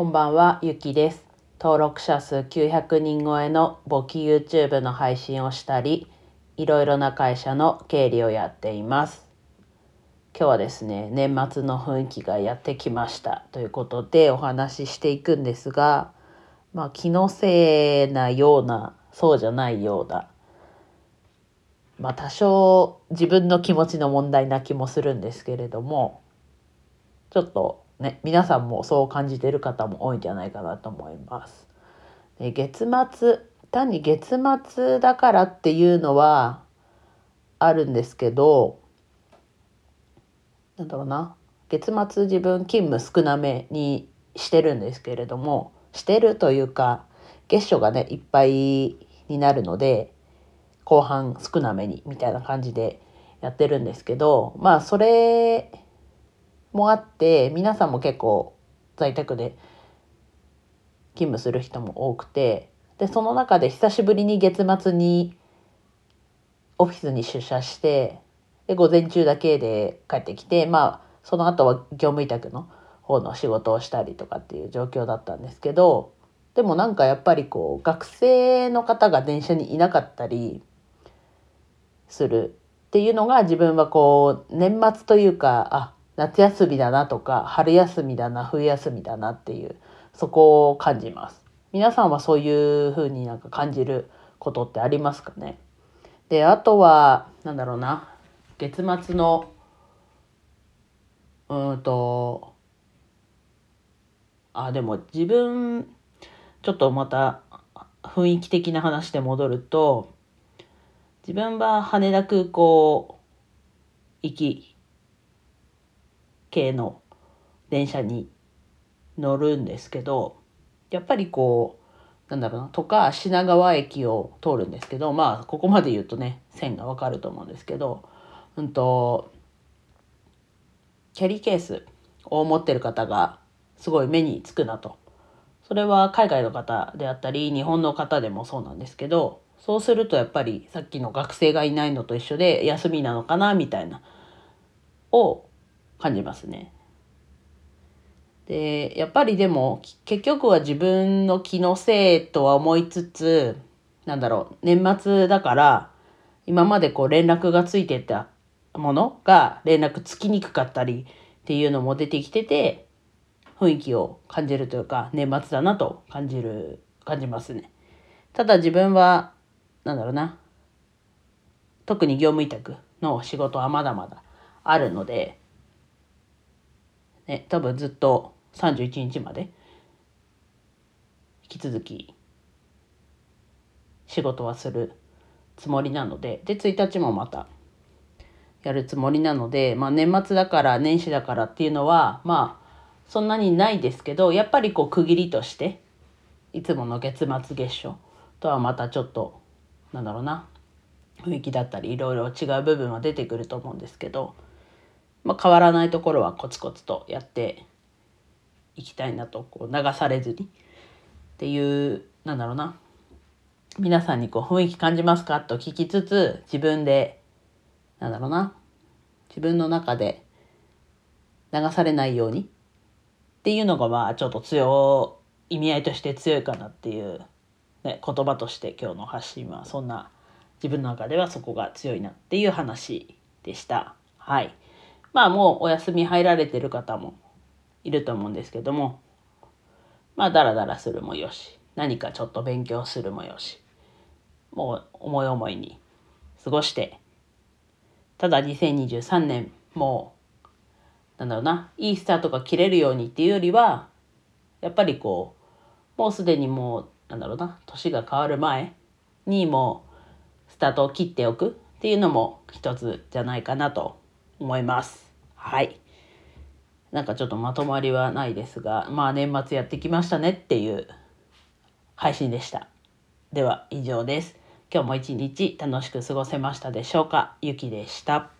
こんばんは、ゆきです。登録者数900人超えの簿記 YouTube の配信をしたり、いろいろな会社の経理をやっています。今日はですね、年末の雰囲気がやってきましたということでお話ししていくんですが、まあ気のせいなような、そうじゃないような、まあ多少自分の気持ちの問題な気もするんですけれども、ちょっとね、皆さんもそう感じてる方も多いんじゃないかなと思います。で月末、単に月末だからっていうのはあるんですけど、なんだろうな、月末自分勤務少なめにしてるんですけれども、してるというか、月初がね、いっぱいになるので、後半少なめにみたいな感じでやってるんですけど、まあそれもあって皆さんも結構在宅で勤務する人も多くてでその中で久しぶりに月末にオフィスに出社してで午前中だけで帰ってきてまあその後は業務委託の方の仕事をしたりとかっていう状況だったんですけどでもなんかやっぱりこう学生の方が電車にいなかったりするっていうのが自分はこう年末というかあ夏休みだなとか春休みだな冬休みだなっていうそこを感じます。皆さんはそういう風になんか感じることってありますかね？であとはなんだろうな。月末のうんとあでも自分ちょっとまた雰囲気的な話で戻ると自分は羽田空港行き系の電車に乗るんですけどやっぱりこうなんだろうなとか品川駅を通るんですけどまあここまで言うとね線がわかると思うんですけどうんとキャリーケースを持ってる方がすごい目につくなと。それは海外の方であったり日本の方でもそうなんですけどそうするとやっぱりさっきの学生がいないのと一緒で休みなのかなみたいなを感じますね。でやっぱりでも結局は自分の気のせいとは思いつつなんだろう年末だから今までこう連絡がついてたものが連絡つきにくかったりっていうのも出てきてて雰囲気を感じるというか年末だなと感じる感じますね。ただ自分はなんだろうな特に業務委託の仕事はまだまだあるのでね、多分ずっと31日まで引き続き仕事はするつもりなのでで1日もまたやるつもりなので、まあ、年末だから年始だからっていうのはまあそんなにないですけどやっぱりこう区切りとしていつもの月末月初とはまたちょっとなんだろうな雰囲気だったりいろいろ違う部分は出てくると思うんですけど。まあ、変わらないところはコツコツとやっていきたいなとこう流されずにっていうなんだろうな皆さんにこう雰囲気感じますかと聞きつつ自分でなんだろうな自分の中で流されないようにっていうのがまあちょっと強意味合いとして強いかなっていう、ね、言葉として今日の発信はそんな自分の中ではそこが強いなっていう話でした。はい。まあもうお休み入られてる方もいると思うんですけども、まあダラダラするもよし、何かちょっと勉強するもよし、もう思い思いに過ごして、ただ2023年もう、なんだろうな、いいスタートが切れるようにっていうよりは、やっぱりこう、もうすでにもう、なんだろうな、年が変わる前にもうスタートを切っておくっていうのも一つじゃないかなと思います。はい。なんかちょっとまとまりはないですが、まあ年末やってきましたねっていう配信でした。では以上です。今日も一日楽しく過ごせましたでしょうか？ゆきでした。